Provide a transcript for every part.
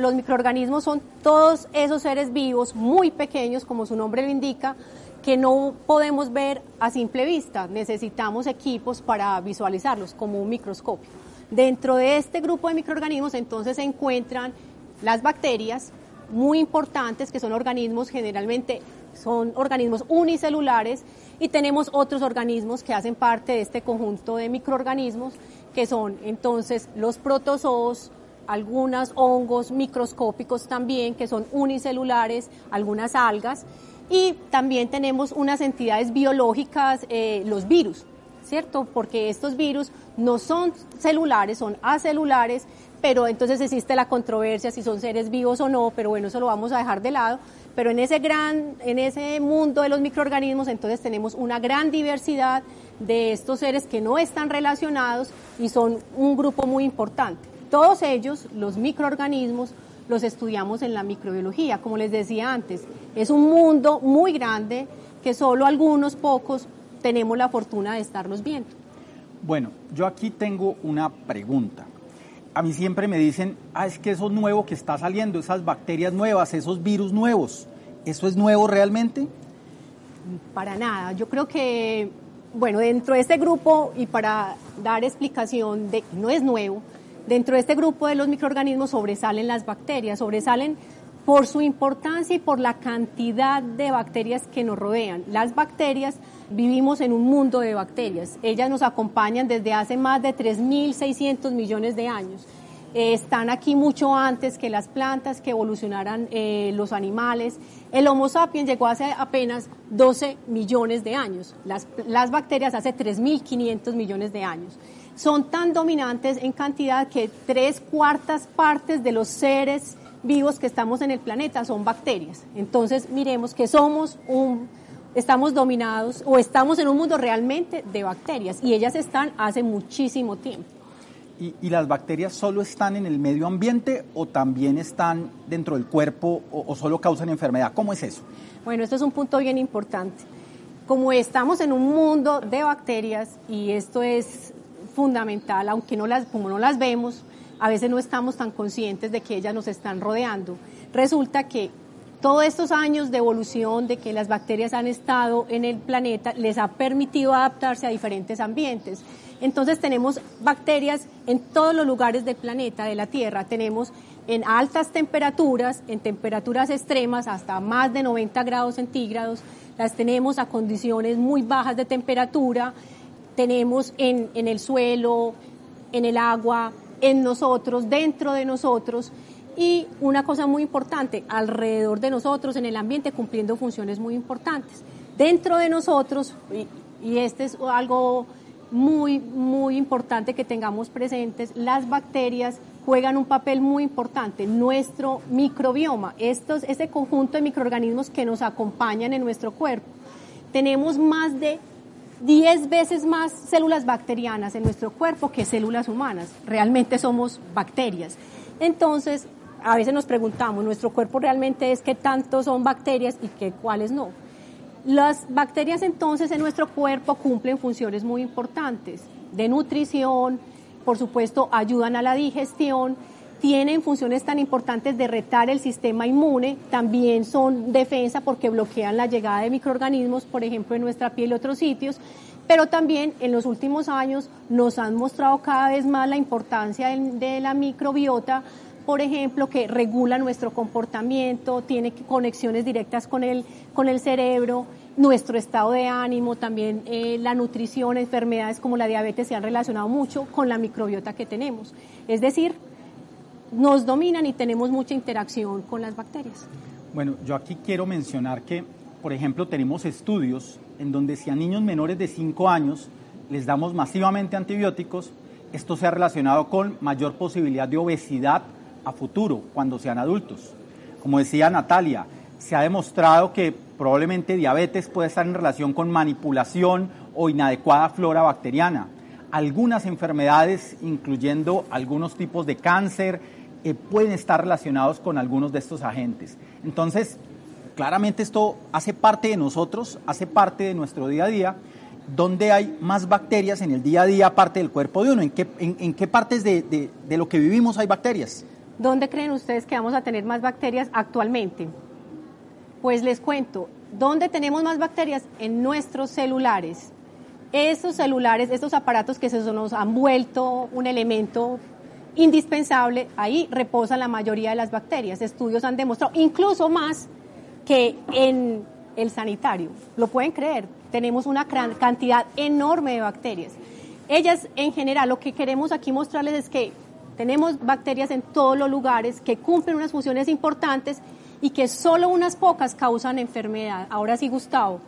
Los microorganismos son todos esos seres vivos muy pequeños, como su nombre lo indica, que no podemos ver a simple vista. Necesitamos equipos para visualizarlos, como un microscopio. Dentro de este grupo de microorganismos entonces se encuentran las bacterias, muy importantes, que son organismos generalmente, son organismos unicelulares, y tenemos otros organismos que hacen parte de este conjunto de microorganismos, que son entonces los protozoos, algunos hongos microscópicos también, que son unicelulares, algunas algas, y también tenemos unas entidades biológicas, eh, los virus, ¿cierto? Porque estos virus no son celulares, son acelulares, pero entonces existe la controversia si son seres vivos o no, pero bueno, eso lo vamos a dejar de lado. Pero en ese gran, en ese mundo de los microorganismos, entonces tenemos una gran diversidad de estos seres que no están relacionados y son un grupo muy importante. Todos ellos, los microorganismos, los estudiamos en la microbiología, como les decía antes. Es un mundo muy grande que solo algunos pocos tenemos la fortuna de estarlos viendo. Bueno, yo aquí tengo una pregunta. A mí siempre me dicen, ah, es que eso nuevo que está saliendo, esas bacterias nuevas, esos virus nuevos, ¿eso es nuevo realmente? Para nada. Yo creo que, bueno, dentro de este grupo, y para dar explicación de que no es nuevo, Dentro de este grupo de los microorganismos sobresalen las bacterias, sobresalen por su importancia y por la cantidad de bacterias que nos rodean. Las bacterias, vivimos en un mundo de bacterias. Ellas nos acompañan desde hace más de 3.600 millones de años. Eh, están aquí mucho antes que las plantas, que evolucionaran eh, los animales. El Homo sapiens llegó hace apenas 12 millones de años. Las, bacterias hace 3.500 millones de años son tan dominantes en cantidad que tres cuartas partes de los seres vivos que estamos en el planeta son bacterias. Entonces, miremos que somos un, estamos dominados o estamos en un mundo realmente de bacterias y ellas están hace muchísimo tiempo. ¿Y, las bacterias solo están en el medio ambiente o también están dentro del cuerpo o, o solo causan enfermedad? ¿Cómo es eso? Bueno, esto es un punto bien importante. Como estamos en un mundo de bacterias y esto es fundamental, aunque no las, como no las vemos, a veces no estamos tan conscientes de que ellas nos están rodeando. Resulta que todos estos años de evolución, de que las bacterias han estado en el planeta, les ha permitido adaptarse a diferentes ambientes. Entonces tenemos bacterias en todos los lugares del planeta, de la Tierra. Tenemos en altas temperaturas, en temperaturas extremas, hasta más de 90 grados centígrados. Las tenemos a condiciones muy bajas de temperatura, tenemos en, en el suelo, en el agua, en nosotros, dentro de nosotros. Y una cosa muy importante, alrededor de nosotros, en el ambiente, cumpliendo funciones muy importantes. Dentro de nosotros, y, y este es algo muy, muy importante que tengamos presentes, las bacterias juegan un papel muy importante. Nuestro microbioma, estos, este conjunto de microorganismos que nos acompañan en nuestro cuerpo. Tenemos más de 10 veces más células bacterianas en nuestro cuerpo que células humanas. Realmente somos bacterias. Entonces, a veces nos preguntamos, ¿nuestro cuerpo realmente es qué tanto son bacterias y qué cuáles no? Las bacterias entonces en nuestro cuerpo cumplen funciones muy importantes de nutrición, por supuesto ayudan a la digestión, tienen funciones tan importantes de retar el sistema inmune, también son defensa porque bloquean la llegada de microorganismos, por ejemplo, en nuestra piel y otros sitios, pero también en los últimos años nos han mostrado cada vez más la importancia de, la microbiota, por ejemplo, que regula nuestro comportamiento, tiene conexiones directas con el, con el cerebro, nuestro estado de ánimo, también eh, la nutrición, enfermedades como la diabetes se han relacionado mucho con la microbiota que tenemos. Es decir, nos dominan y tenemos mucha interacción con las bacterias. Bueno, yo aquí quiero mencionar que, por ejemplo, tenemos estudios en donde si a niños menores de 5 años les damos masivamente antibióticos, esto se ha relacionado con mayor posibilidad de obesidad a futuro, cuando sean adultos. Como decía Natalia, se ha demostrado que probablemente diabetes puede estar en relación con manipulación o inadecuada flora bacteriana. Algunas enfermedades, incluyendo algunos tipos de cáncer, eh, pueden estar relacionados con algunos de estos agentes. Entonces, claramente esto hace parte de nosotros, hace parte de nuestro día a día, donde hay más bacterias en el día a día aparte del cuerpo de uno. ¿En qué, en, qué partes de, de, lo que vivimos hay bacterias? ¿Dónde creen ustedes que vamos a tener más bacterias actualmente? Pues les cuento, ¿dónde tenemos más bacterias? En nuestros celulares. Esos celulares, estos aparatos que se nos han vuelto un elemento indispensable, ahí reposan la mayoría de las bacterias. Estudios han demostrado, incluso más que en el sanitario. Lo pueden creer, tenemos una cantidad enorme de bacterias. Ellas, en general, lo que queremos aquí mostrarles es que tenemos bacterias en todos los lugares que cumplen unas funciones importantes y que solo unas pocas causan enfermedad. Ahora sí, Gustavo,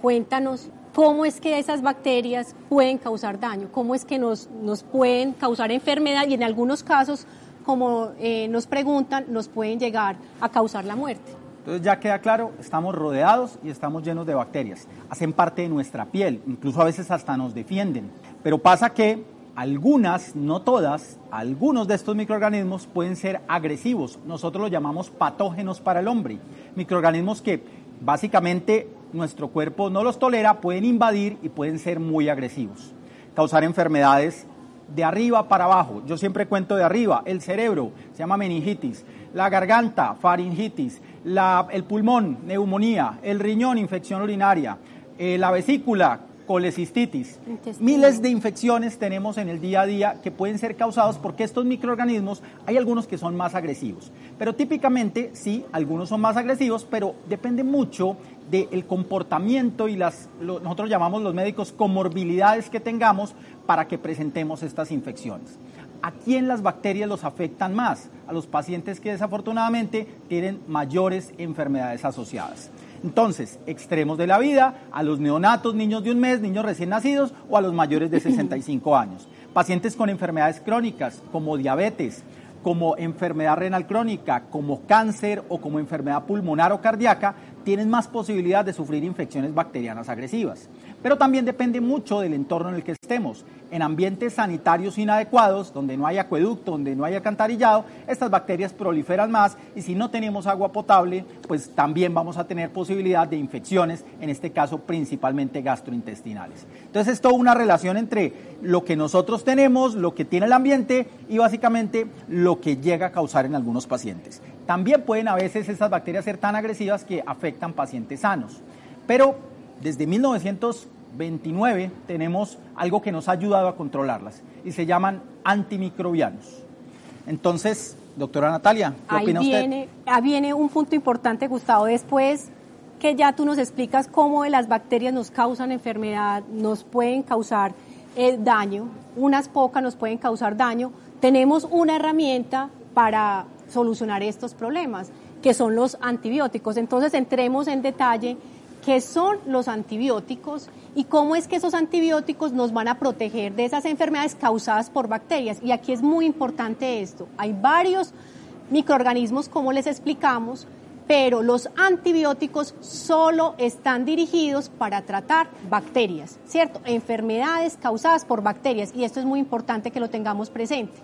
cuéntanos cómo es que esas bacterias pueden causar daño, cómo es que nos, nos pueden causar enfermedad y en algunos casos, como eh, nos preguntan, nos pueden llegar a causar la muerte. Entonces ya queda claro, estamos rodeados y estamos llenos de bacterias. Hacen parte de nuestra piel, incluso a veces hasta nos defienden. Pero pasa que algunas, no todas, algunos de estos microorganismos pueden ser agresivos. Nosotros los llamamos patógenos para el hombre. Microorganismos que básicamente nuestro cuerpo no los tolera, pueden invadir y pueden ser muy agresivos. Causar enfermedades de arriba para abajo. Yo siempre cuento de arriba, el cerebro, se llama meningitis, la garganta, faringitis, el pulmón, neumonía, el riñón, infección urinaria, eh, la vesícula, colecistitis. Miles de infecciones tenemos en el día a día que pueden ser causados porque estos microorganismos, hay algunos que son más agresivos. Pero típicamente, sí, algunos son más agresivos, pero depende mucho del comportamiento y las, nosotros llamamos los médicos comorbilidades que tengamos para que presentemos estas infecciones. ¿A quién las bacterias los afectan más? A los pacientes que desafortunadamente tienen mayores enfermedades asociadas. Entonces, extremos de la vida, a los neonatos, niños de un mes, niños recién nacidos o a los mayores de 65 años. Pacientes con enfermedades crónicas como diabetes, como enfermedad renal crónica, como cáncer o como enfermedad pulmonar o cardíaca, tienen más posibilidad de sufrir infecciones bacterianas agresivas. Pero también depende mucho del entorno en el que estemos. En ambientes sanitarios inadecuados, donde no hay acueducto, donde no hay alcantarillado, estas bacterias proliferan más y si no tenemos agua potable, pues también vamos a tener posibilidad de infecciones, en este caso principalmente gastrointestinales. Entonces es toda una relación entre lo que nosotros tenemos, lo que tiene el ambiente y básicamente lo que llega a causar en algunos pacientes. También pueden a veces estas bacterias ser tan agresivas que afectan pacientes sanos. Pero desde 1929 tenemos algo que nos ha ayudado a controlarlas y se llaman antimicrobianos. Entonces, doctora Natalia, ¿qué Ahí opina viene, usted? Ahí viene un punto importante, Gustavo. Después que ya tú nos explicas cómo las bacterias nos causan enfermedad, nos pueden causar eh, daño, unas pocas nos pueden causar daño, tenemos una herramienta para solucionar estos problemas, que son los antibióticos. Entonces, entremos en detalle qué son los antibióticos y cómo es que esos antibióticos nos van a proteger de esas enfermedades causadas por bacterias. Y aquí es muy importante esto. Hay varios microorganismos, como les explicamos, pero los antibióticos solo están dirigidos para tratar bacterias, ¿cierto? Enfermedades causadas por bacterias. Y esto es muy importante que lo tengamos presente.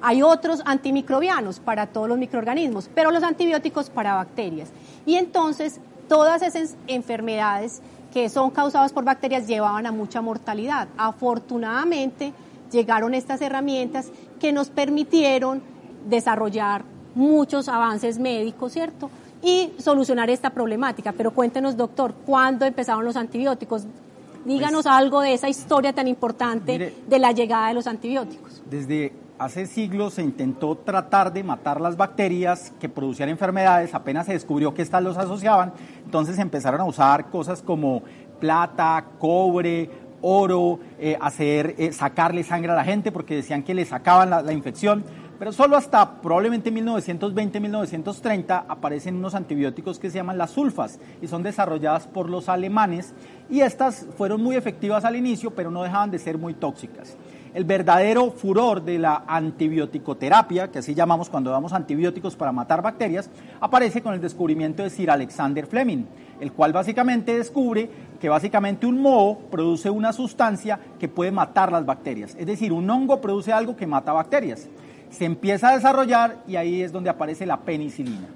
Hay otros antimicrobianos para todos los microorganismos, pero los antibióticos para bacterias. Y entonces todas esas enfermedades que son causadas por bacterias llevaban a mucha mortalidad. Afortunadamente llegaron estas herramientas que nos permitieron desarrollar muchos avances médicos, ¿cierto? Y solucionar esta problemática. Pero cuéntenos, doctor, ¿cuándo empezaron los antibióticos? Díganos pues, algo de esa historia tan importante mire, de la llegada de los antibióticos. Desde hace siglos se intentó tratar de matar las bacterias que producían enfermedades, apenas se descubrió que estas los asociaban, entonces empezaron a usar cosas como plata, cobre, oro, eh, hacer, eh, sacarle sangre a la gente porque decían que le sacaban la, la infección. Pero solo hasta probablemente 1920-1930 aparecen unos antibióticos que se llaman las sulfas y son desarrolladas por los alemanes y estas fueron muy efectivas al inicio, pero no dejaban de ser muy tóxicas. El verdadero furor de la antibioticoterapia, que así llamamos cuando damos antibióticos para matar bacterias, aparece con el descubrimiento de Sir Alexander Fleming, el cual básicamente descubre que básicamente un moho produce una sustancia que puede matar las bacterias. Es decir, un hongo produce algo que mata bacterias. Se empieza a desarrollar y ahí es donde aparece la penicilina.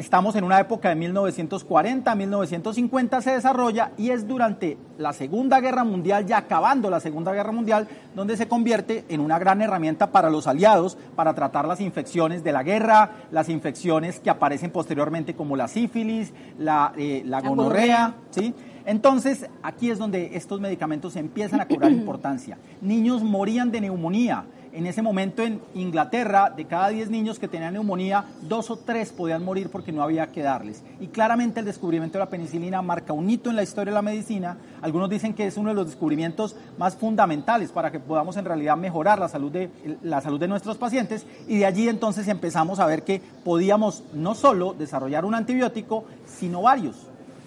Estamos en una época de 1940, 1950 se desarrolla y es durante la Segunda Guerra Mundial, ya acabando la Segunda Guerra Mundial, donde se convierte en una gran herramienta para los aliados para tratar las infecciones de la guerra, las infecciones que aparecen posteriormente como la sífilis, la, eh, la gonorrea, ¿sí? Entonces, aquí es donde estos medicamentos empiezan a cobrar importancia. Niños morían de neumonía en ese momento en Inglaterra, de cada 10 niños que tenían neumonía, dos o tres podían morir porque no había que darles. Y claramente el descubrimiento de la penicilina marca un hito en la historia de la medicina. Algunos dicen que es uno de los descubrimientos más fundamentales para que podamos en realidad mejorar la salud de, la salud de nuestros pacientes. Y de allí entonces empezamos a ver que podíamos no solo desarrollar un antibiótico, sino varios.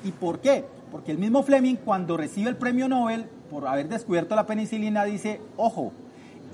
¿Y por qué? Porque el mismo Fleming, cuando recibe el premio Nobel por haber descubierto la penicilina, dice, ojo,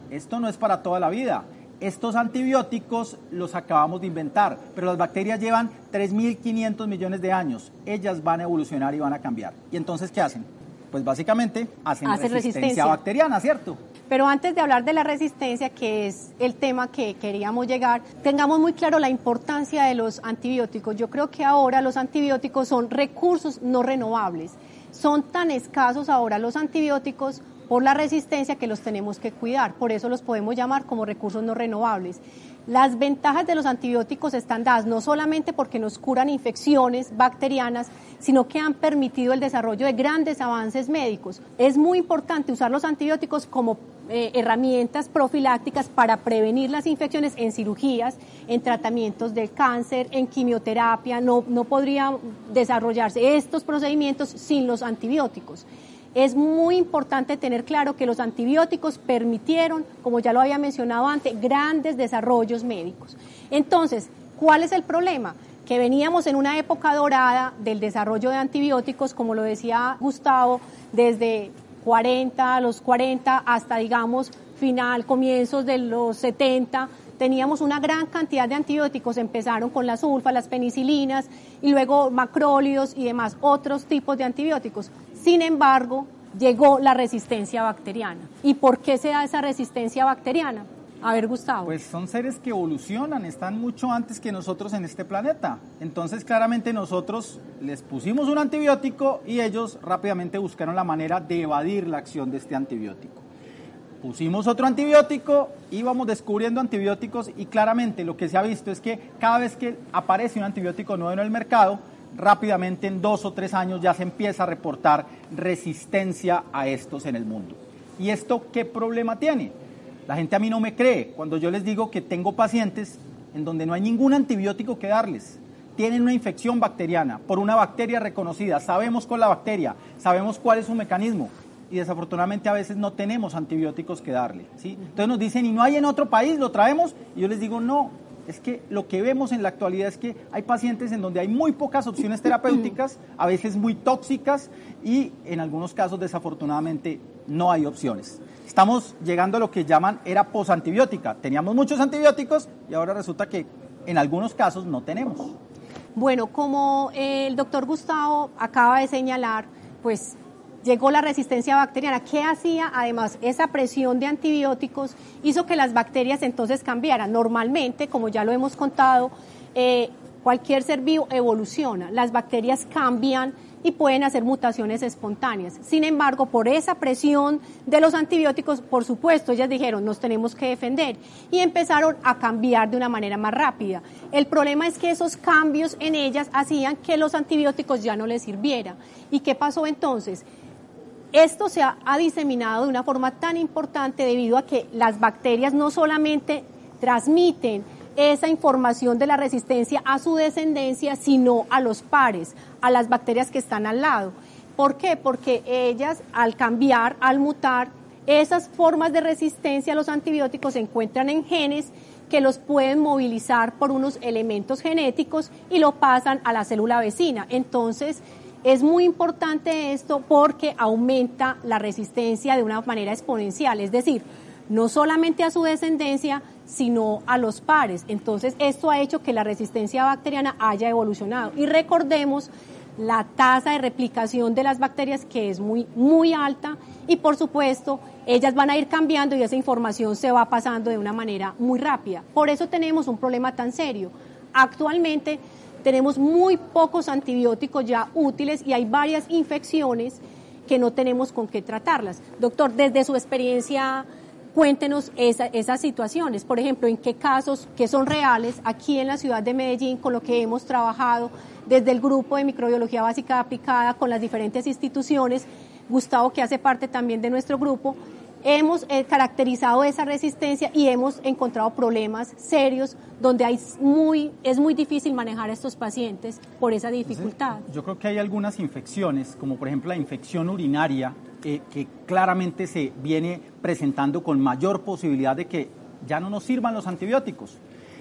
esto no es para toda la vida. Estos antibióticos los acabamos de inventar, pero las bacterias llevan 3.500 millones de años. Ellas van a evolucionar y van a cambiar. ¿Y entonces qué hacen? Pues básicamente hacen resistencia, bacteriana, ¿cierto? Pero antes de hablar de la resistencia, que es el tema que queríamos llegar, tengamos muy claro la importancia de los antibióticos. Yo creo que ahora los antibióticos son recursos no renovables. Son tan escasos ahora los antibióticos por la resistencia que los tenemos que cuidar. Por eso los podemos llamar como recursos no renovables. Las ventajas de los antibióticos están dadas no solamente porque nos curan infecciones bacterianas, sino que han permitido el desarrollo de grandes avances médicos. Es muy importante usar los antibióticos como eh, herramientas profilácticas para prevenir las infecciones en cirugías, en tratamientos del cáncer, en quimioterapia. No, no podrían desarrollarse estos procedimientos sin los antibióticos es muy importante tener claro que los antibióticos permitieron, como ya lo había mencionado antes, grandes desarrollos médicos. Entonces, ¿cuál es el problema? Que veníamos en una época dorada del desarrollo de antibióticos, como lo decía Gustavo, desde 40, a los 40 hasta, digamos, final, comienzos de los 70, teníamos una gran cantidad de antibióticos, empezaron con las sulfa, las penicilinas y luego macrólidos y demás, otros tipos de antibióticos. Sin embargo, llegó la resistencia bacteriana. ¿Y por qué se da esa resistencia bacteriana? A ver, Gustavo. Pues son seres que evolucionan, están mucho antes que nosotros en este planeta. Entonces, claramente nosotros les pusimos un antibiótico y ellos rápidamente buscaron la manera de evadir la acción de este antibiótico. Pusimos otro antibiótico, íbamos descubriendo antibióticos y claramente lo que se ha visto es que cada vez que aparece un antibiótico nuevo en el mercado, rápidamente en dos o tres años ya se empieza a reportar resistencia a estos en el mundo. ¿Y esto qué problema tiene? La gente a mí no me cree cuando yo les digo que tengo pacientes en donde no hay ningún antibiótico que darles. Tienen una infección bacteriana por una bacteria reconocida. Sabemos cuál la bacteria, sabemos cuál es su mecanismo y desafortunadamente a veces no tenemos antibióticos que darle. Entonces nos dicen, ¿y no hay en otro país? ¿Lo traemos? Y yo les digo, no, es que lo que vemos en la actualidad es que hay pacientes en donde hay muy pocas opciones terapéuticas, a veces muy tóxicas y en algunos casos desafortunadamente no hay opciones. Estamos llegando a lo que llaman era posantibiótica. Teníamos muchos antibióticos y ahora resulta que en algunos casos no tenemos. Bueno, como el doctor Gustavo acaba de señalar, pues llegó la resistencia bacteriana. ¿Qué hacía? Además, esa presión de antibióticos hizo que las bacterias entonces cambiaran. Normalmente, como ya lo hemos contado, eh, cualquier ser vivo evoluciona. Las bacterias cambian y pueden hacer mutaciones espontáneas. Sin embargo, por esa presión de los antibióticos, por supuesto, ellas dijeron, nos tenemos que defender y empezaron a cambiar de una manera más rápida. El problema es que esos cambios en ellas hacían que los antibióticos ya no les sirvieran. ¿Y qué pasó entonces? Esto se ha, diseminado de una forma tan importante debido a que las bacterias no solamente transmiten esa información de la resistencia a su descendencia, sino a los pares, a las bacterias que están al lado. ¿Por qué? Porque ellas, al cambiar, al mutar, esas formas de resistencia a los antibióticos se encuentran en genes que los pueden movilizar por unos elementos genéticos y lo pasan a la célula vecina. Entonces, es muy importante esto porque aumenta la resistencia de una manera exponencial, es decir, no solamente a su descendencia, sino a los pares. Entonces, esto ha hecho que la resistencia bacteriana haya evolucionado. Y recordemos la tasa de replicación de las bacterias que es muy, muy alta y por supuesto ellas van a ir cambiando y esa información se va pasando de una manera muy rápida. Por eso tenemos un problema tan serio. Actualmente tenemos muy pocos antibióticos ya útiles y hay varias infecciones que no tenemos con qué tratarlas. Doctor, desde su experiencia, cuéntenos esas situaciones. Por ejemplo, en qué casos que son reales aquí en la ciudad de Medellín, con lo que hemos trabajado desde el grupo de microbiología básica aplicada con las diferentes instituciones. Gustavo, que hace parte también de nuestro grupo, hemos eh, caracterizado esa resistencia y hemos encontrado problemas serios donde hay muy, es muy difícil manejar a estos pacientes por esa dificultad. yo creo que hay algunas infecciones, como por ejemplo la infección urinaria, eh, que claramente se viene presentando con mayor posibilidad de que ya no nos sirvan los antibióticos.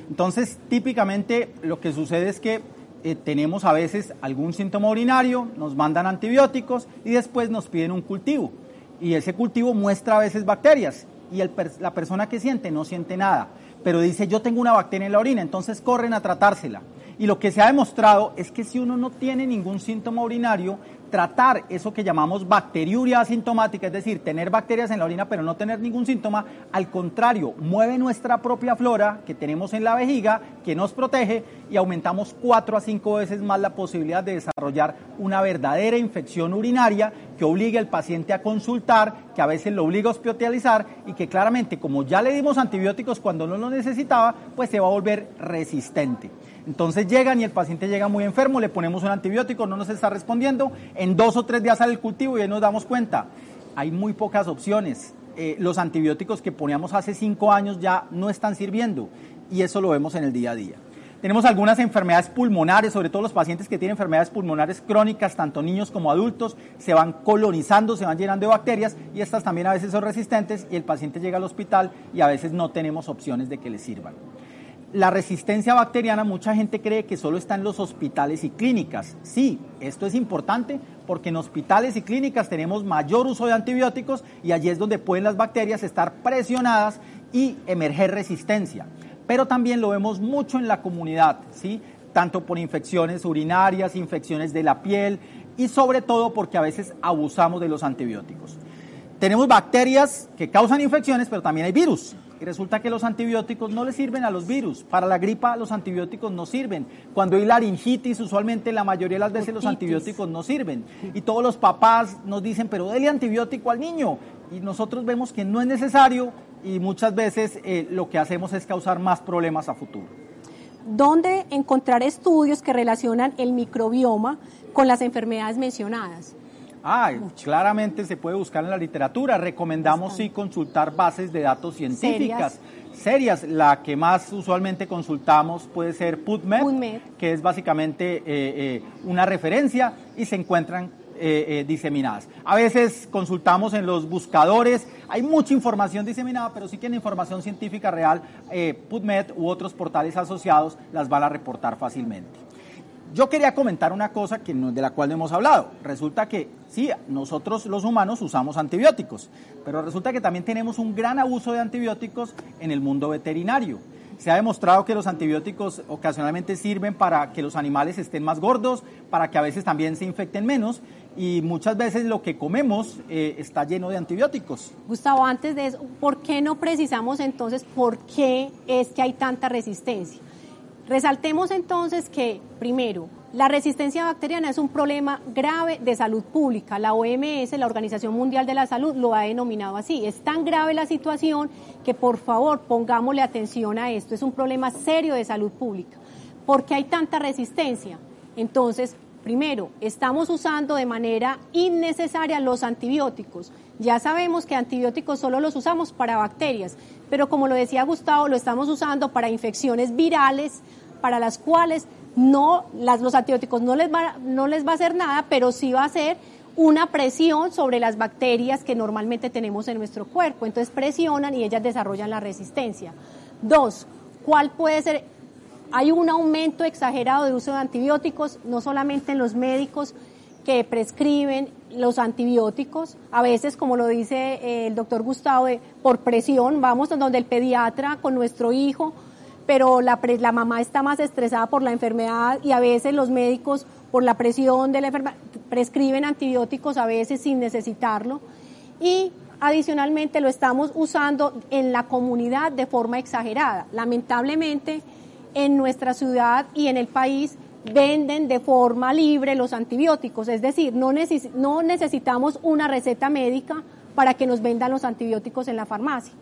Entonces, típicamente lo que sucede es que eh, tenemos a veces algún síntoma urinario, nos mandan antibióticos y después nos piden un cultivo y ese cultivo muestra a veces bacterias y la persona que siente no siente nada, pero dice yo tengo una bacteria en la orina, entonces corren a tratársela. Y lo que se ha demostrado es que si uno no tiene ningún síntoma urinario, tratar eso que llamamos bacteriuria asintomática, es decir, tener bacterias en la orina pero no tener ningún síntoma, al contrario, mueve nuestra propia flora que tenemos en la vejiga, que nos protege y aumentamos cuatro a cinco veces más la posibilidad de desarrollar una verdadera infección urinaria que obligue al paciente a consultar, que a veces lo obliga a hospitalizar y que claramente como ya le dimos antibióticos cuando no lo necesitaba, pues se va a volver resistente. Entonces llegan y el paciente llega muy enfermo, le ponemos un antibiótico, no nos está respondiendo, en dos o tres días sale el cultivo y ahí nos damos cuenta. Hay muy pocas opciones. Eh, los antibióticos que poníamos hace cinco años ya no están sirviendo y eso lo vemos en el día a día. Tenemos algunas enfermedades pulmonares, sobre todo los pacientes que tienen enfermedades pulmonares crónicas, tanto niños como adultos, se van colonizando, se van llenando de bacterias y estas también a veces son resistentes y el paciente llega al hospital y a veces no tenemos opciones de que le sirvan la resistencia bacteriana, mucha gente cree que solo está en los hospitales y clínicas. Sí, esto es importante porque en hospitales y clínicas tenemos mayor uso de antibióticos y allí es donde pueden las bacterias estar presionadas y emerger resistencia. Pero también lo vemos mucho en la comunidad, ¿sí? tanto por infecciones urinarias, infecciones de la piel y sobre todo porque a veces abusamos de los antibióticos. Tenemos bacterias que causan infecciones, pero también hay virus. Y resulta que los antibióticos no le sirven a los virus. Para la gripa los antibióticos no sirven. Cuando hay laringitis, usualmente la mayoría de las veces los antibióticos no sirven. Y todos los papás nos dicen, pero dele antibiótico al niño. Y nosotros vemos que no es necesario y muchas veces eh, lo que hacemos es causar más problemas a futuro. ¿Dónde encontrar estudios que relacionan el microbioma con las enfermedades mencionadas? Ah, claramente se puede buscar en la literatura. Recomendamos sí consultar bases de datos científicas. Serias. La que más usualmente consultamos puede ser PubMed, que es básicamente eh, eh, una referencia y se encuentran eh, diseminadas. A veces consultamos en los buscadores, hay mucha información diseminada, pero sí que en información científica real, PubMed u otros portales asociados las van a reportar fácilmente. Yo quería comentar una cosa que de la cual no hemos hablado. Resulta que sí, nosotros los humanos usamos antibióticos, pero resulta que también tenemos un gran abuso de antibióticos en el mundo veterinario. Se ha demostrado que los antibióticos ocasionalmente sirven para que los animales estén más gordos, para que a veces también se infecten menos y muchas veces lo que comemos eh, está lleno de antibióticos. Gustavo, antes de eso, ¿por qué no precisamos entonces por qué es que hay tanta resistencia? Resaltemos entonces que, primero, la resistencia bacteriana es un problema grave de salud pública. La OMS, la Organización Mundial de la Salud, lo ha denominado así. Es tan grave la situación que, por favor, pongámosle atención a esto. Es un problema serio de salud pública. ¿Por qué hay tanta resistencia? Entonces, primero, estamos usando de manera innecesaria los antibióticos. Ya sabemos que antibióticos solo los usamos para bacterias, pero como lo decía Gustavo, lo estamos usando para infecciones virales, para las cuales no, las, los antibióticos no les, va, no les va a hacer nada, pero sí va a hacer una presión sobre las bacterias que normalmente tenemos en nuestro cuerpo. Entonces presionan y ellas desarrollan la resistencia. Dos, ¿cuál puede ser? Hay un aumento exagerado de uso de antibióticos, no solamente en los médicos que prescriben los antibióticos, a veces, como lo dice eh, el doctor Gustavo, por presión, vamos donde el pediatra con nuestro hijo pero la, la mamá está más estresada por la enfermedad y a veces los médicos por la presión de la enfermedad prescriben antibióticos a veces sin necesitarlo y adicionalmente lo estamos usando en la comunidad de forma exagerada. Lamentablemente en nuestra ciudad y en el país venden de forma libre los antibióticos, es decir, no, no necesitamos una receta médica para que nos vendan los antibióticos en la farmacia.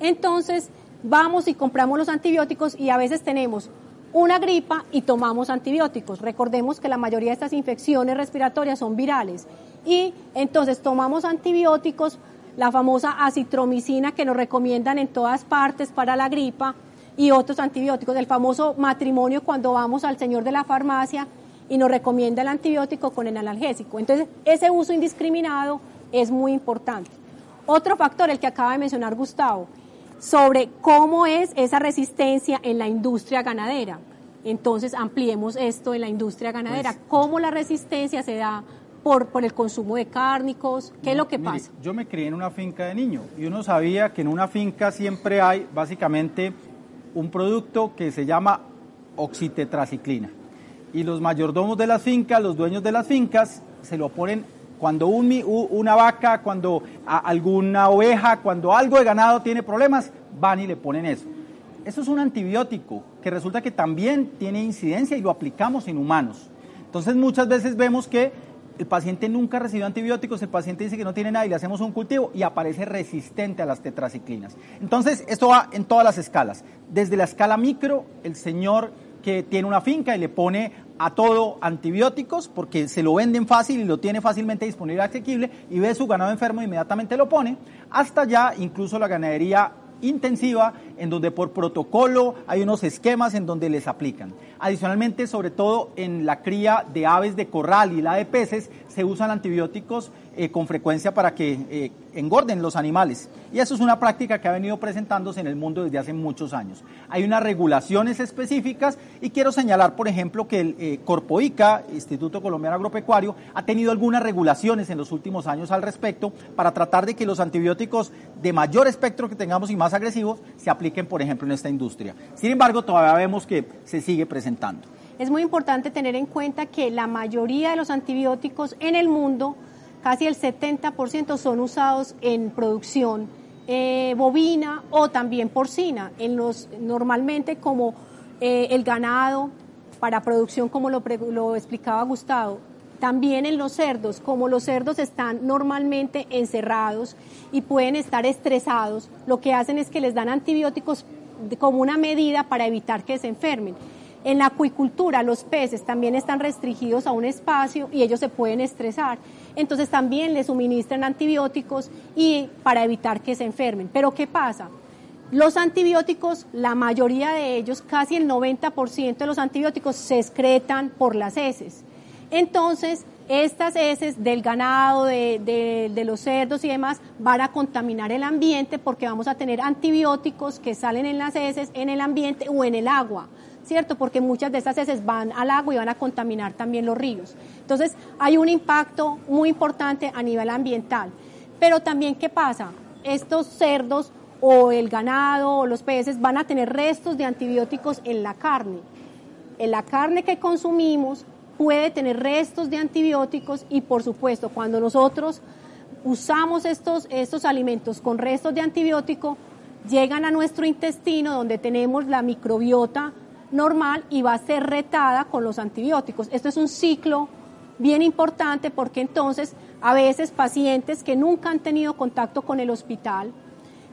Entonces, vamos y compramos los antibióticos y a veces tenemos una gripa y tomamos antibióticos. Recordemos que la mayoría de estas infecciones respiratorias son virales. Y entonces tomamos antibióticos, la famosa acitromicina que nos recomiendan en todas partes para la gripa y otros antibióticos, el famoso matrimonio cuando vamos al señor de la farmacia y nos recomienda el antibiótico con el analgésico. Entonces, ese uso indiscriminado es muy importante. Otro factor, el que acaba de mencionar Gustavo, sobre cómo es esa resistencia en la industria ganadera. Entonces, ampliemos esto en la industria ganadera, pues, cómo la resistencia se da por, por el consumo de cárnicos, ¿qué es lo que pasa? Yo me crié en una finca de niño y uno sabía que en una finca siempre hay básicamente un producto que se llama oxitetraciclina. Y los mayordomos de las fincas, los dueños de las fincas, se lo ponen cuando una vaca, cuando alguna oveja, cuando algo de ganado tiene problemas, van y le ponen eso. Eso es un antibiótico que resulta que también tiene incidencia y lo aplicamos en humanos. Entonces muchas veces vemos que el paciente nunca recibió antibióticos, el paciente dice que no tiene nada y le hacemos un cultivo y aparece resistente a las tetraciclinas. Entonces, esto va en todas las escalas. Desde la escala micro, el señor que tiene una finca y le pone a todo antibióticos porque se lo venden fácil y lo tiene fácilmente disponible asequible y ve su ganado enfermo e inmediatamente lo pone, hasta ya incluso la ganadería intensiva en donde por protocolo hay unos esquemas en donde les aplican. Adicionalmente, sobre todo en la cría de aves de corral y la de peces, se usan antibióticos eh, con frecuencia para que eh, engorden los animales. Y eso es una práctica que ha venido presentándose en el mundo desde hace muchos años. Hay unas regulaciones específicas y quiero señalar, por ejemplo, que el eh, Corpoica, Instituto Colombiano Agropecuario, ha tenido algunas regulaciones en los últimos años al respecto para tratar de que los antibióticos de mayor espectro que tengamos y más agresivos se apliquen, por ejemplo, en esta industria. Sin embargo, todavía vemos que se sigue presentando. Es muy importante tener en cuenta que la mayoría de los antibióticos en el mundo casi el 70% son usados en producción eh, bovina o también porcina, en los, normalmente como eh, el ganado para producción, como lo, lo explicaba Gustavo, también en los cerdos, como los cerdos están normalmente encerrados y pueden estar estresados, lo que hacen es que les dan antibióticos como una medida para evitar que se enfermen. En la acuicultura, los peces también están restringidos a un espacio y ellos se pueden estresar. Entonces también les suministran antibióticos y para evitar que se enfermen. Pero ¿qué pasa? Los antibióticos, la mayoría de ellos, casi el 90% de los antibióticos se excretan por las heces. Entonces, estas heces del ganado, de, de, los cerdos y demás van a contaminar el ambiente porque vamos a tener antibióticos que salen en las heces, en el ambiente o en el agua. ¿Cierto? Porque muchas de estas heces van al agua y van a contaminar también los ríos. Entonces, hay un impacto muy importante a nivel ambiental. Pero también, ¿qué pasa? Estos cerdos o el ganado o los peces van a tener restos de antibióticos en la carne. En la carne que consumimos puede tener restos de antibióticos y, por supuesto, cuando nosotros usamos estos, estos alimentos con restos de antibiótico, llegan a nuestro intestino donde tenemos la microbiota normal y va a ser retada con los antibióticos. Esto es un ciclo bien importante porque entonces a veces pacientes que nunca han tenido contacto con el hospital,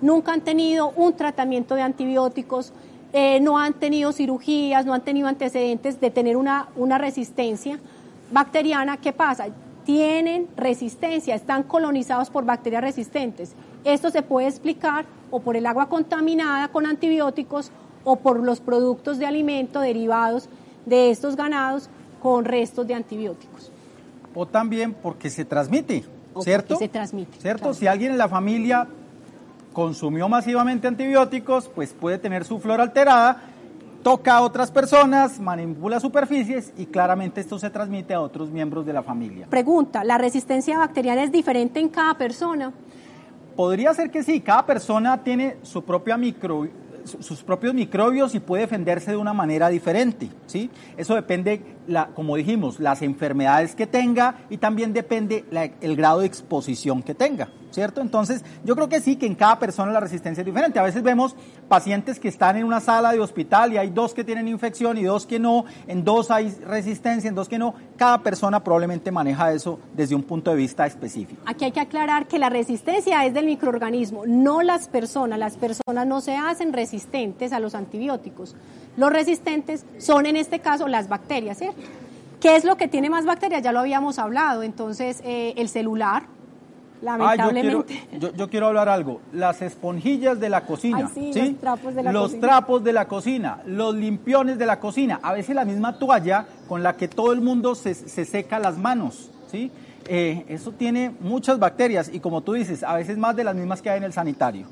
nunca han tenido un tratamiento de antibióticos, eh, no han tenido cirugías, no han tenido antecedentes de tener una, una resistencia bacteriana, ¿qué pasa? Tienen resistencia, están colonizados por bacterias resistentes. Esto se puede explicar o por el agua contaminada con antibióticos o por los productos de alimento derivados de estos ganados con restos de antibióticos. O también porque se transmite, ¿cierto? se transmite. ¿Cierto? Si alguien en la familia consumió masivamente antibióticos, pues puede tener su flora alterada, toca a otras personas, manipula superficies y claramente esto se transmite a otros miembros de la familia. Pregunta, ¿la resistencia bacteriana es diferente en cada persona? Podría ser que sí, cada persona tiene su propia micro sus propios microbios y puede defenderse de una manera diferente, ¿sí? Eso depende, la, como dijimos, las enfermedades que tenga y también depende el grado de exposición que tenga. ¿cierto? Entonces, yo creo que sí, que en cada persona la resistencia es diferente. A veces vemos pacientes que están en una sala de hospital y hay dos que tienen infección y dos que no, en dos hay resistencia, en dos que no. Cada persona probablemente maneja eso desde un punto de vista específico. Aquí hay que aclarar que la resistencia es del microorganismo, no las personas. Las personas no se hacen resistentes a los antibióticos. Los resistentes son en este caso las bacterias, ¿cierto? ¿Qué es lo que tiene más bacterias? Ya lo habíamos hablado. Entonces, eh, el celular, lamentablemente. yo, quiero, hablar algo. Las esponjillas de la cocina. sí, Los trapos de la los cocina. trapos de la cocina, los limpiones de la cocina. A veces la misma toalla con la que todo el mundo se, seca las manos. ¿sí? Eh, eso tiene muchas bacterias y como tú dices, a veces más de las mismas que hay en el sanitario.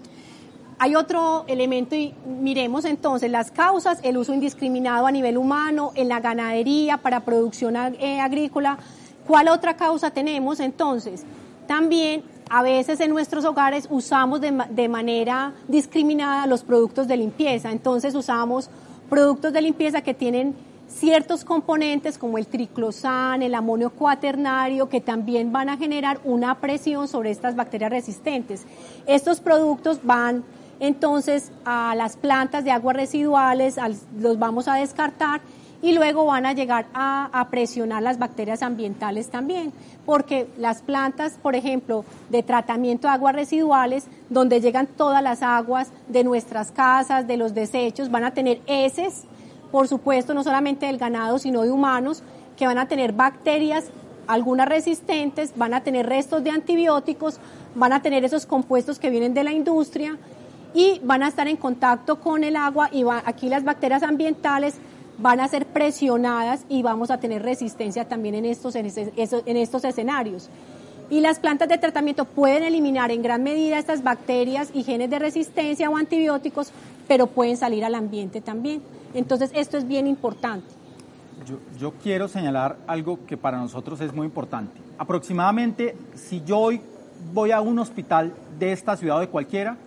Hay otro elemento y miremos entonces las causas, el uso indiscriminado a nivel humano, en la ganadería, para producción eh, agrícola. ¿Cuál otra causa tenemos entonces? También a veces en nuestros hogares usamos de, manera discriminada los productos de limpieza. Entonces usamos productos de limpieza que tienen ciertos componentes como el triclosan, el amonio cuaternario, que también van a generar una presión sobre estas bacterias resistentes. Estos productos van entonces a las plantas de aguas residuales, los vamos a descartar y luego van a llegar a, presionar las bacterias ambientales también, porque las plantas, por ejemplo, de tratamiento de aguas residuales, donde llegan todas las aguas de nuestras casas, de los desechos, van a tener heces, por supuesto, no solamente del ganado, sino de humanos, que van a tener bacterias, algunas resistentes, van a tener restos de antibióticos, van a tener esos compuestos que vienen de la industria y van a estar en contacto con el agua y aquí las bacterias ambientales van a ser presionadas y vamos a tener resistencia también en estos, en, estos escenarios. Y las plantas de tratamiento pueden eliminar en gran medida estas bacterias y genes de resistencia o antibióticos, pero pueden salir al ambiente también. Entonces, esto es bien importante. Yo, yo, quiero señalar algo que para nosotros es muy importante. Aproximadamente, si yo hoy voy a un hospital de esta ciudad o de cualquiera,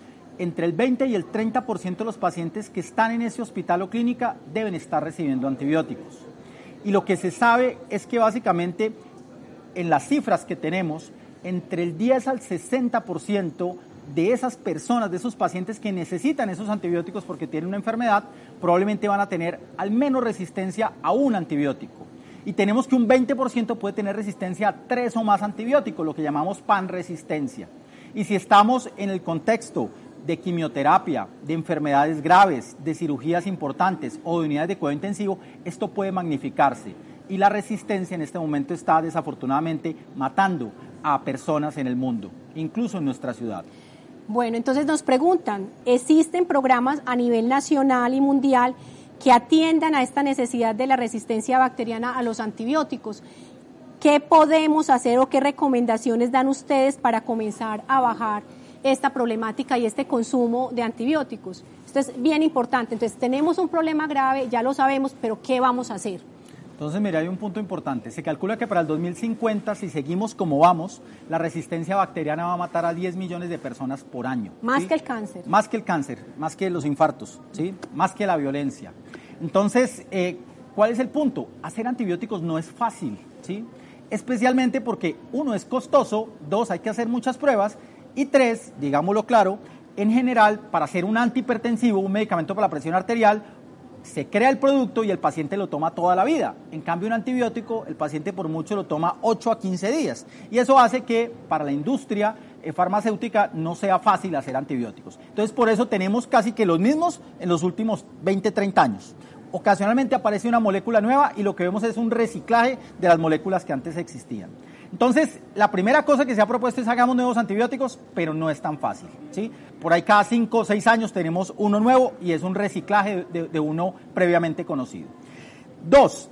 entre el 20 y el 30% de los pacientes que están en ese hospital o clínica deben estar recibiendo antibióticos. Y lo que se sabe es que básicamente en las cifras que tenemos, entre el 10 al 60% de esas personas, de esos pacientes que necesitan esos antibióticos porque tienen una enfermedad, probablemente van a tener al menos resistencia a un antibiótico. Y tenemos que un 20% puede tener resistencia a tres o más antibióticos, lo que llamamos pan-resistencia. Y si estamos en el contexto de quimioterapia, de enfermedades graves, de cirugías importantes o de unidades de cuidado intensivo, esto puede magnificarse. Y la resistencia en este momento está desafortunadamente matando a personas en el mundo, incluso en nuestra ciudad. Bueno, entonces nos preguntan, ¿existen programas a nivel nacional y mundial que atiendan a esta necesidad de la resistencia bacteriana a los antibióticos? ¿Qué podemos hacer o qué recomendaciones dan ustedes para comenzar a bajar esta problemática y este consumo de antibióticos. Esto es bien importante. Entonces, tenemos un problema grave, ya lo sabemos, pero ¿qué vamos a hacer? Entonces, mira, hay un punto importante. Se calcula que para el 2050, si seguimos como vamos, la resistencia bacteriana va a matar a 10 millones de personas por año. Más que el cáncer. Más que el cáncer, más que los infartos, ¿sí? más que la violencia. Entonces, eh, ¿cuál es el punto? Hacer antibióticos no es fácil, ¿sí? especialmente porque uno es costoso, dos hay que hacer muchas pruebas y tres, digámoslo claro, en general, para hacer un antihipertensivo, un medicamento para la presión arterial, se crea el producto y el paciente lo toma toda la vida. En cambio, un antibiótico, el paciente por mucho lo toma 8 a 15 días. Y eso hace que para la industria eh, farmacéutica no sea fácil hacer antibióticos. Entonces, por eso tenemos casi que los mismos en los últimos 20, 30 años. Ocasionalmente aparece una molécula nueva y lo que vemos es un reciclaje de las moléculas que antes existían. Entonces, la primera cosa que se ha propuesto es hagamos nuevos antibióticos, pero no es tan fácil. ¿sí? Por ahí cada cinco o seis años tenemos uno nuevo y es un reciclaje de, uno previamente conocido. Dos,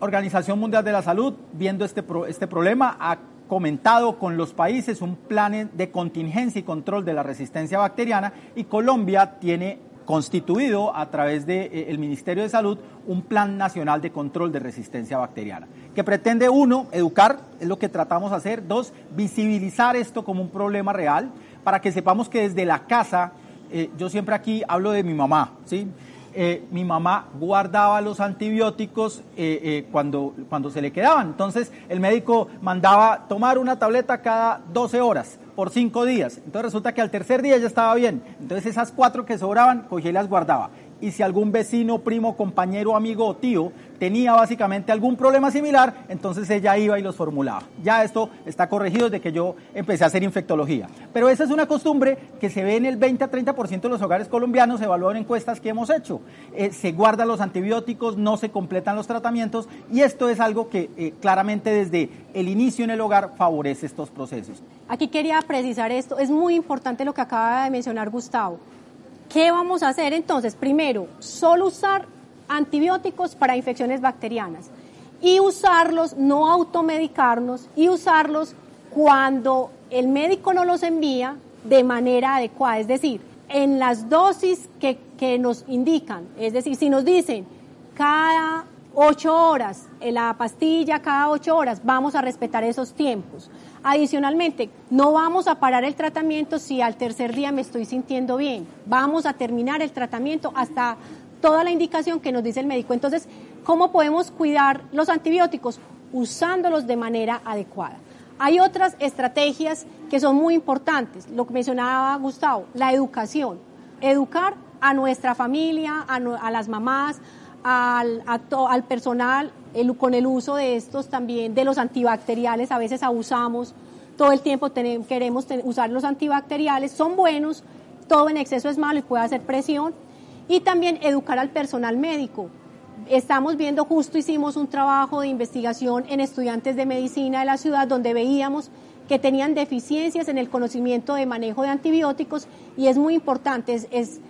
Organización Mundial de la Salud, viendo este, este problema, ha comentado con los países un plan de contingencia y control de la resistencia bacteriana y Colombia tiene constituido a través del de, eh, Ministerio de Salud un Plan Nacional de Control de Resistencia Bacteriana, que pretende, uno, educar, es lo que tratamos de hacer, dos, visibilizar esto como un problema real, para que sepamos que desde la casa, eh, yo siempre aquí hablo de mi mamá, ¿sí? Eh, mi mamá guardaba los antibióticos cuando, cuando se le quedaban. Entonces el médico mandaba tomar una tableta cada 12 horas por cinco días. Entonces resulta que al tercer día ya estaba bien. Entonces esas cuatro que sobraban, cogía y las guardaba y si algún vecino, primo, compañero, amigo o tío tenía básicamente algún problema similar, entonces ella iba y los formulaba. Ya esto está corregido desde que yo empecé a hacer infectología. Pero esa es una costumbre que se ve en el 20 a 30% de los hogares colombianos, evaluado en encuestas que hemos hecho. Eh, se guardan los antibióticos, no se completan los tratamientos y esto es algo que eh, claramente desde el inicio en el hogar favorece estos procesos. Aquí quería precisar esto, es muy importante lo que acaba de mencionar Gustavo. ¿Qué vamos a hacer entonces? Primero, solo usar antibióticos para infecciones bacterianas y usarlos, no automedicarnos y usarlos cuando el médico no los envía de manera adecuada, es decir, en las dosis que, que nos indican, es decir, si nos dicen cada ocho horas, la pastilla cada ocho horas, vamos a respetar esos tiempos. Adicionalmente, no vamos a parar el tratamiento si al tercer día me estoy sintiendo bien. Vamos a terminar el tratamiento hasta toda la indicación que nos dice el médico. Entonces, ¿cómo podemos cuidar los antibióticos? Usándolos de manera adecuada. Hay otras estrategias que son muy importantes, lo que mencionaba Gustavo, la educación. Educar a nuestra familia, a, las mamás, al, al personal con el uso de estos también, de los antibacteriales, a veces abusamos, todo el tiempo queremos usar los antibacteriales, son buenos, todo en exceso es malo y puede hacer presión, y también educar al personal médico. Estamos viendo, justo hicimos un trabajo de investigación en estudiantes de medicina de la ciudad donde veíamos que tenían deficiencias en el conocimiento de manejo de antibióticos y es muy importante, es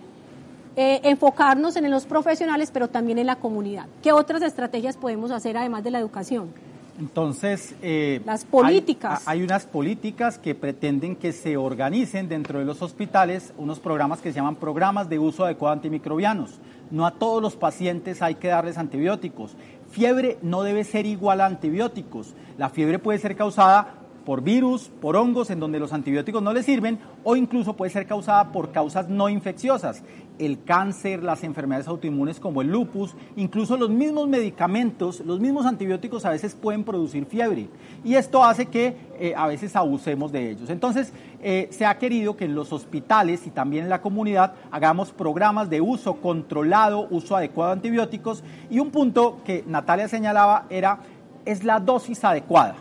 eh, enfocarnos en los profesionales, pero también en la comunidad. ¿Qué otras estrategias podemos hacer además de la educación? Entonces, eh, las políticas. Hay, unas políticas que pretenden que se organicen dentro de los hospitales unos programas que se llaman programas de uso adecuado de antimicrobianos. No a todos los pacientes hay que darles antibióticos. Fiebre no debe ser igual a antibióticos. La fiebre puede ser causada por virus, por hongos en donde los antibióticos no le sirven o incluso puede ser causada por causas no infecciosas. El cáncer, las enfermedades autoinmunes como el lupus, incluso los mismos medicamentos, los mismos antibióticos a veces pueden producir fiebre y esto hace que eh, a veces abusemos de ellos. Entonces eh, se ha querido que en los hospitales y también en la comunidad hagamos programas de uso controlado, uso adecuado de antibióticos y un punto que Natalia señalaba era es la dosis adecuada.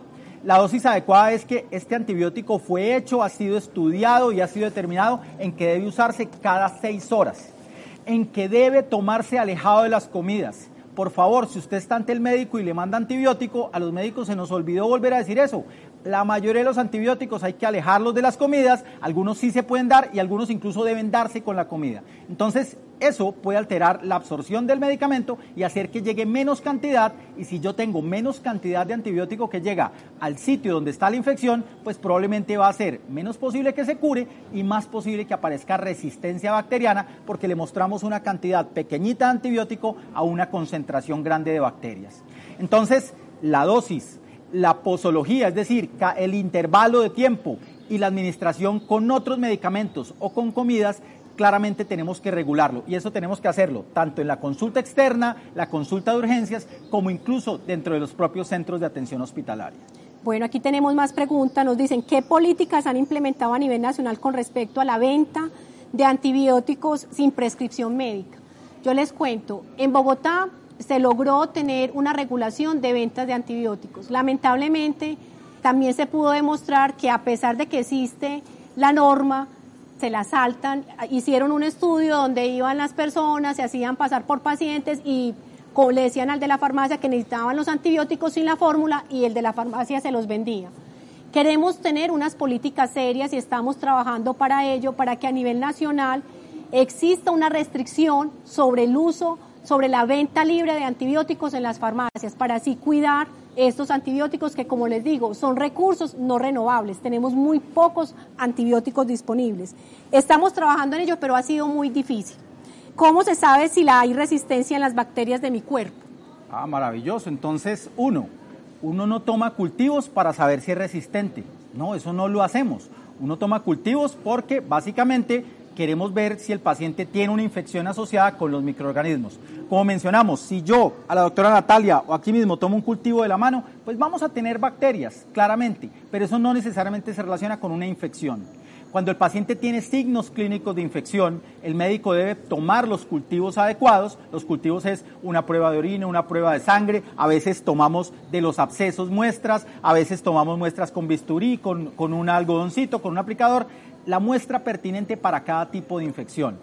La dosis adecuada es que este antibiótico fue hecho, ha sido estudiado y ha sido determinado en que debe usarse cada seis horas, en que debe tomarse alejado de las comidas. Por favor, si usted está ante el médico y le manda antibiótico, a los médicos se nos olvidó volver a decir eso. La mayoría de los antibióticos hay que alejarlos de las comidas, algunos sí se pueden dar y algunos incluso deben darse con la comida. Entonces, eso puede alterar la absorción del medicamento y hacer que llegue menos cantidad y si yo tengo menos cantidad de antibiótico que llega al sitio donde está la infección, pues probablemente va a ser menos posible que se cure y más posible que aparezca resistencia bacteriana porque le mostramos una cantidad pequeñita de antibiótico a una concentración grande de bacterias. Entonces, la dosis la posología, es decir, el intervalo de tiempo y la administración con otros medicamentos o con comidas, claramente tenemos que regularlo y eso tenemos que hacerlo tanto en la consulta externa, la consulta de urgencias, como incluso dentro de los propios centros de atención hospitalaria. Bueno, aquí tenemos más preguntas. Nos dicen, ¿qué políticas han implementado a nivel nacional con respecto a la venta de antibióticos sin prescripción médica? Yo les cuento, en Bogotá se logró tener una regulación de ventas de antibióticos. Lamentablemente, también se pudo demostrar que a pesar de que existe la norma, se la saltan. Hicieron un estudio donde iban las personas, se hacían pasar por pacientes y le decían al de la farmacia que necesitaban los antibióticos sin la fórmula y el de la farmacia se los vendía. Queremos tener unas políticas serias y estamos trabajando para ello, para que a nivel nacional exista una restricción sobre el uso sobre la venta libre de antibióticos en las farmacias para así cuidar estos antibióticos que, como les digo, son recursos no renovables. Tenemos muy pocos antibióticos disponibles. Estamos trabajando en ello, pero ha sido muy difícil. ¿Cómo se sabe si la hay resistencia en las bacterias de mi cuerpo? Ah, maravilloso. Entonces, uno, uno no toma cultivos para saber si es resistente. No, eso no lo hacemos. Uno toma cultivos porque básicamente queremos ver si el paciente tiene una infección asociada con los microorganismos. Como mencionamos, si yo a la doctora Natalia o aquí mismo tomo un cultivo de la mano, pues vamos a tener bacterias, claramente, pero eso no necesariamente se relaciona con una infección. Cuando el paciente tiene signos clínicos de infección, el médico debe tomar los cultivos adecuados. Los cultivos es una prueba de orina, una prueba de sangre. A veces tomamos de los abscesos muestras, a veces tomamos muestras con bisturí, con, con un algodoncito, con un aplicador. La muestra pertinente para cada tipo de infección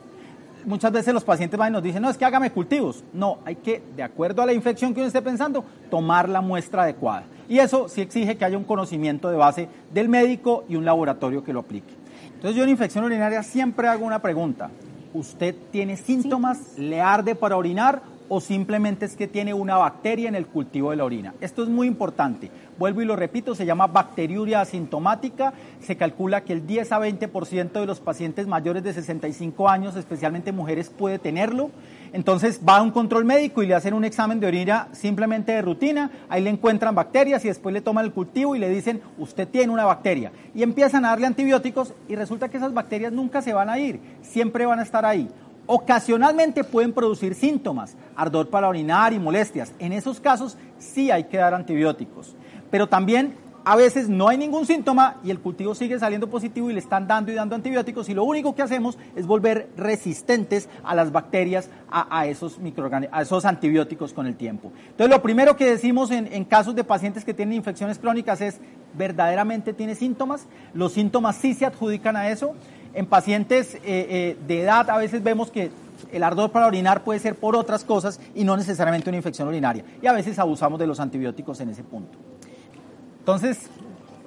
muchas veces los pacientes van y nos dicen, no, es que hágame cultivos. No, hay que, de acuerdo a la infección que uno esté pensando, tomar la muestra adecuada. Y eso sí exige que haya un conocimiento de base del médico y un laboratorio que lo aplique. Entonces yo en infección urinaria siempre hago una pregunta. ¿Usted tiene síntomas? ¿Le arde para orinar? ¿O simplemente es que tiene una bacteria en el cultivo de la orina? Esto es muy importante. Vuelvo y lo repito, se llama bacteriuria asintomática. Se calcula que el 10 a 20% de los pacientes mayores de 65 años, especialmente mujeres, puede tenerlo. Entonces va a un control médico y le hacen un examen de orina simplemente de rutina, ahí le encuentran bacterias y después le toman el cultivo y le dicen, usted tiene una bacteria. Y empiezan a darle antibióticos y resulta que esas bacterias nunca se van a ir, siempre van a estar ahí. Ocasionalmente pueden producir síntomas, ardor para orinar y molestias. En esos casos sí hay que dar antibióticos. Pero también a veces no hay ningún síntoma y el cultivo sigue saliendo positivo y le están dando y dando antibióticos y lo único que hacemos es volver resistentes a las bacterias, a, esos, a esos antibióticos con el tiempo. Entonces lo primero que decimos en, casos de pacientes que tienen infecciones crónicas es, ¿verdaderamente tiene síntomas? Los síntomas sí se adjudican a eso. En pacientes eh, eh, de edad a veces vemos que el ardor para orinar puede ser por otras cosas y no necesariamente una infección urinaria. Y a veces abusamos de los antibióticos en ese punto. Entonces,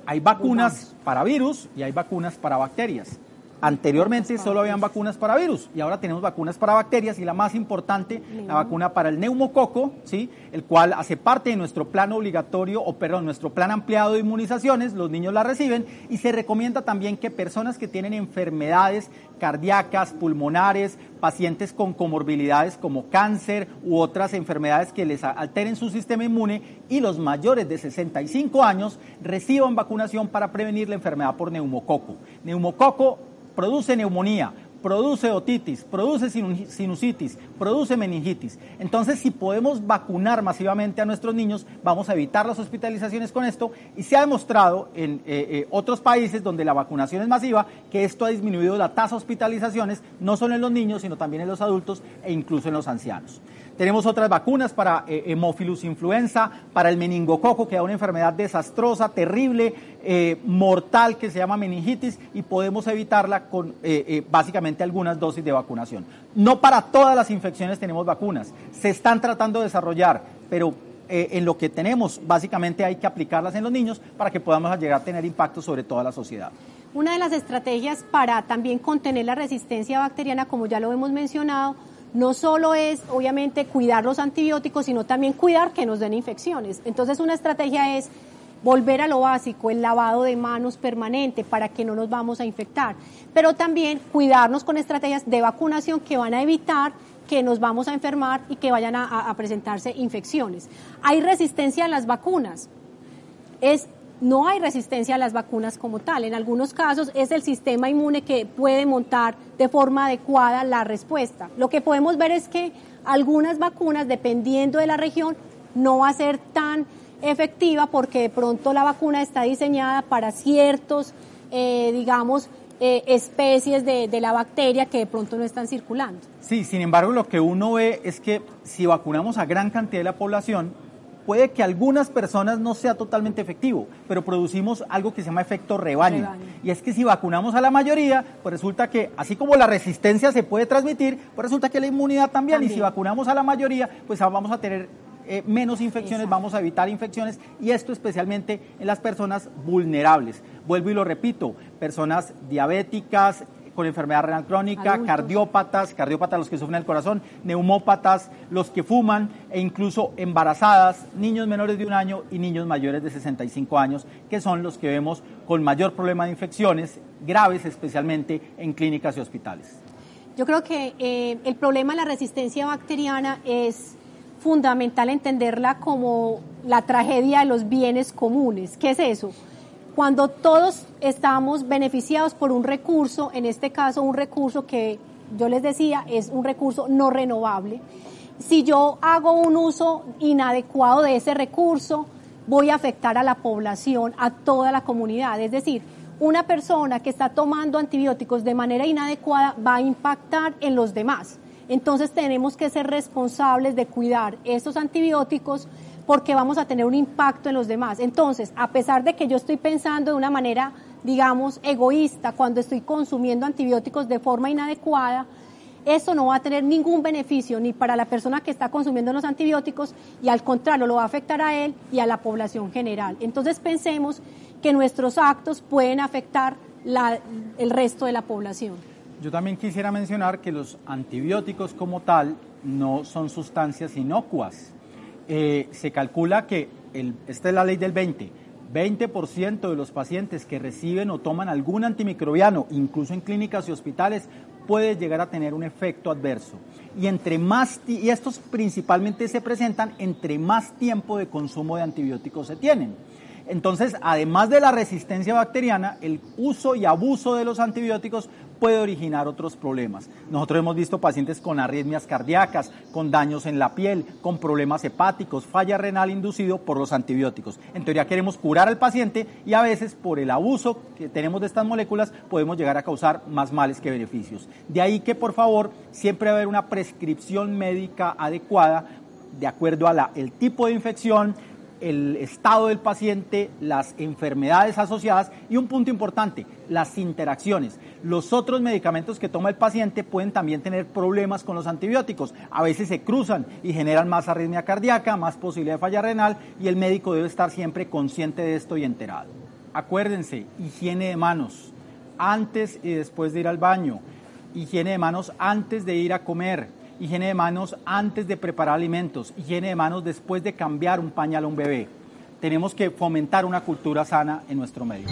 hay vacunas para virus y hay vacunas para bacterias. Anteriormente solo habían vacunas para virus y ahora tenemos vacunas para bacterias y la más importante, la vacuna para el neumococo, ¿sí? el cual hace parte de nuestro plan obligatorio o perdón, nuestro plan ampliado de inmunizaciones, los niños la reciben y se recomienda también que personas que tienen enfermedades cardíacas, pulmonares, pacientes con comorbilidades como cáncer u otras enfermedades que les alteren su sistema inmune y los mayores de 65 años reciban vacunación para prevenir la enfermedad por neumococo. Neumococo produce neumonía, produce otitis, produce sinusitis, produce meningitis. Entonces, si podemos vacunar masivamente a nuestros niños, vamos a evitar las hospitalizaciones con esto y se ha demostrado en eh, eh, otros países donde la vacunación es masiva que esto ha disminuido la tasa de hospitalizaciones no solo en los niños, sino también en los adultos e incluso en los ancianos. Tenemos otras vacunas para eh, hemófilus influenza, para el meningococo, que es una enfermedad desastrosa, terrible, eh, mortal, que se llama meningitis, y podemos evitarla con eh, básicamente algunas dosis de vacunación. No para todas las infecciones tenemos vacunas, se están tratando de desarrollar, pero en lo que tenemos, básicamente hay que aplicarlas en los niños para que podamos llegar a tener impacto sobre toda la sociedad. Una de las estrategias para también contener la resistencia bacteriana, como ya lo hemos mencionado, no solo es, obviamente, cuidar los antibióticos, sino también cuidar que nos den infecciones. Entonces, una estrategia es volver a lo básico, el lavado de manos permanente para que no nos vamos a infectar, pero también cuidarnos con estrategias de vacunación que van a evitar que nos vamos a enfermar y que vayan a, presentarse infecciones. Hay resistencia a las vacunas. Es no hay resistencia a las vacunas como tal. En algunos casos es el sistema inmune que puede montar de forma adecuada la respuesta. Lo que podemos ver es que algunas vacunas, dependiendo de la región, no va a ser tan efectiva porque de pronto la vacuna está diseñada para ciertos, eh, digamos, eh, especies de, de, la bacteria que de pronto no están circulando. Sí, sin embargo, lo que uno ve es que si vacunamos a gran cantidad de la población, puede que algunas personas no sea totalmente efectivo, pero producimos algo que se llama efecto rebaño. Y es que si vacunamos a la mayoría, pues resulta que así como la resistencia se puede transmitir, pues resulta que la inmunidad también. Y si vacunamos a la mayoría, pues vamos a tener eh, menos infecciones, vamos a evitar infecciones y esto especialmente en las personas vulnerables. Vuelvo y lo repito, personas diabéticas, con enfermedad renal crónica, cardiópatas, cardiópatas los que sufren el corazón, neumópatas, los que fuman e incluso embarazadas, niños menores de un año y niños mayores de 65 años, que son los que vemos con mayor problema de infecciones graves, especialmente en clínicas y hospitales. Yo creo que eh, el problema de la resistencia bacteriana es fundamental entenderla como la tragedia de los bienes comunes. ¿Qué es eso? Cuando todos estamos beneficiados por un recurso, en este caso un recurso que yo les decía es un recurso no renovable. Si yo hago un uso inadecuado de ese recurso, voy a afectar a la población, a toda la comunidad. Es decir, una persona que está tomando antibióticos de manera inadecuada va a impactar en los demás. Entonces tenemos que ser responsables de cuidar esos antibióticos porque vamos a tener un impacto en los demás. Entonces, a pesar de que yo estoy pensando de una manera, digamos, egoísta cuando estoy consumiendo antibióticos de forma inadecuada, eso no va a tener ningún beneficio ni para la persona que está consumiendo los antibióticos y al contrario lo va a afectar a él y a la población general. Entonces pensemos que nuestros actos pueden afectar el resto de la población. Yo también quisiera mencionar que los antibióticos como tal no son sustancias inocuas. Eh, se calcula que, esta es la ley del 20, 20% de los pacientes que reciben o toman algún antimicrobiano, incluso en clínicas y hospitales, puede llegar a tener un efecto adverso. Y entre más y estos principalmente se presentan entre más tiempo de consumo de antibióticos se tienen. Entonces, además de la resistencia bacteriana, el uso y abuso de los antibióticos puede originar otros problemas. Nosotros hemos visto pacientes con arritmias cardíacas, con daños en la piel, con problemas hepáticos, falla renal inducido por los antibióticos. En teoría queremos curar al paciente y a veces por el abuso que tenemos de estas moléculas podemos llegar a causar más males que beneficios. De ahí que por favor siempre haber una prescripción médica adecuada de acuerdo a el tipo de infección, el estado del paciente, las enfermedades asociadas y un punto importante, las interacciones. Los otros medicamentos que toma el paciente pueden también tener problemas con los antibióticos. A veces se cruzan y generan más arritmia cardíaca, más posibilidad de falla renal y el médico debe estar siempre consciente de esto y enterado. Acuérdense, higiene de manos antes y después de ir al baño, higiene de manos antes de ir a comer higiene de manos antes de preparar alimentos, higiene de manos después de cambiar un pañal a un bebé. Tenemos que fomentar una cultura sana en nuestro medio.